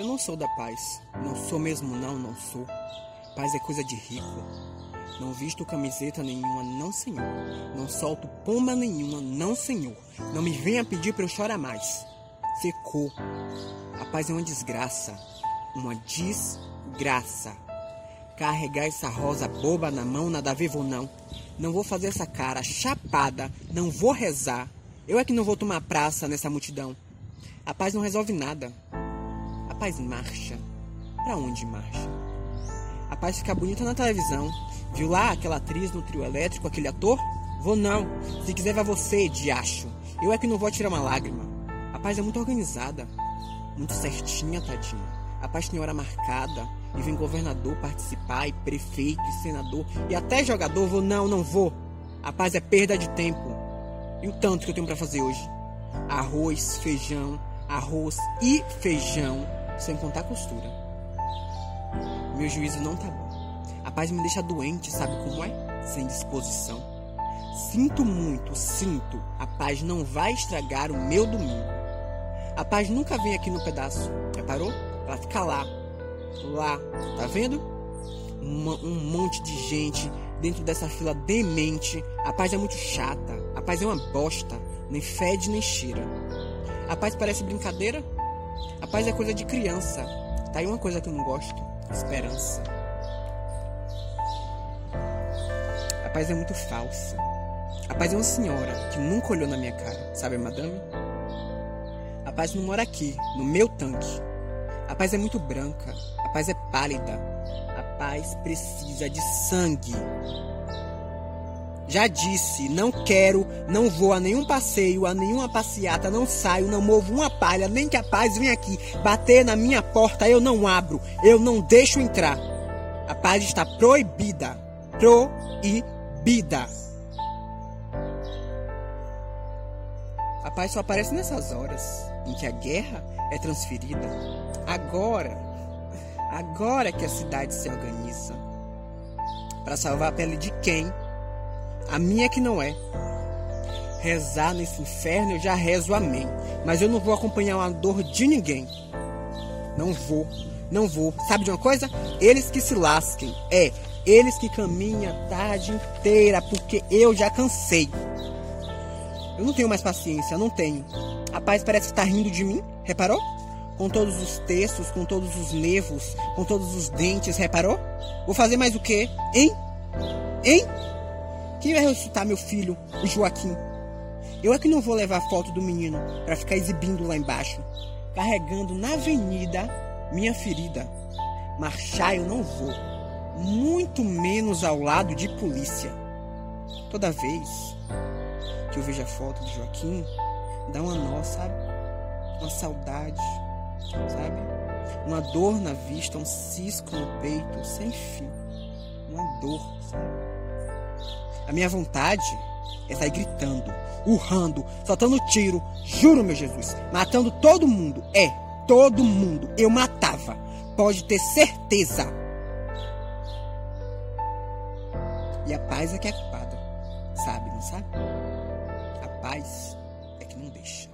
Eu não sou da paz. Não sou mesmo, não, não sou. Paz é coisa de rico. Não visto camiseta nenhuma, não, senhor. Não solto pomba nenhuma, não, senhor. Não me venha pedir para eu chorar mais. Secou. A paz é uma desgraça. Uma desgraça. Carregar essa rosa boba na mão, nada vou não. Não vou fazer essa cara chapada, não vou rezar. Eu é que não vou tomar praça nessa multidão. A paz não resolve nada. Paz marcha. Para onde marcha? A paz fica bonita na televisão. Viu lá aquela atriz no trio elétrico, aquele ator? Vou não. Se quiser, vá você, diacho. Eu é que não vou tirar uma lágrima. A paz é muito organizada. Muito certinha, tadinha. A paz tem hora marcada. E vem governador participar, e prefeito, e senador, e até jogador. Vou não, não vou. A paz é perda de tempo. E o tanto que eu tenho para fazer hoje? Arroz, feijão, arroz e feijão, sem contar costura. Meu juízo não tá bom. A paz me deixa doente, sabe como é? Sem disposição. Sinto muito, sinto. A paz não vai estragar o meu domingo. A paz nunca vem aqui no pedaço. Reparou? Ela fica lá. Lá. Tá vendo? Uma, um monte de gente dentro dessa fila demente. A paz é muito chata. A paz é uma bosta. Nem fede nem cheira. A paz parece brincadeira. A paz é coisa de criança. Tá aí uma coisa que eu não gosto: esperança. A paz é muito falsa. A paz é uma senhora que nunca olhou na minha cara, sabe, madame? A paz não mora aqui, no meu tanque. A paz é muito branca. A paz é pálida. A paz precisa de sangue. Já disse, não quero, não vou a nenhum passeio, a nenhuma passeata, não saio, não movo uma palha, nem que a paz venha aqui bater na minha porta, eu não abro, eu não deixo entrar. A paz está proibida. Proibida. A paz só aparece nessas horas em que a guerra é transferida. Agora, agora que a cidade se organiza para salvar a pele de quem? A minha que não é. Rezar nesse inferno eu já rezo amém. Mas eu não vou acompanhar uma dor de ninguém. Não vou, não vou. Sabe de uma coisa? Eles que se lasquem. É, eles que caminham a tarde inteira, porque eu já cansei. Eu não tenho mais paciência, não tenho. A paz parece estar rindo de mim, reparou? Com todos os textos, com todos os nervos, com todos os dentes, reparou? Vou fazer mais o quê? Hein? Hein? Quem vai ressuscitar meu filho, o Joaquim? Eu é que não vou levar foto do menino para ficar exibindo lá embaixo, carregando na avenida minha ferida. Marchar eu não vou, muito menos ao lado de polícia. Toda vez que eu vejo a foto de Joaquim, dá uma nó, sabe? Uma saudade, sabe? Uma dor na vista, um cisco no peito, sem fim. Uma dor, sabe? A minha vontade é sair gritando, urrando, soltando tiro, juro, meu Jesus, matando todo mundo. É, todo mundo. Eu matava. Pode ter certeza. E a paz é que é culpada. Sabe, não sabe? A paz é que não deixa.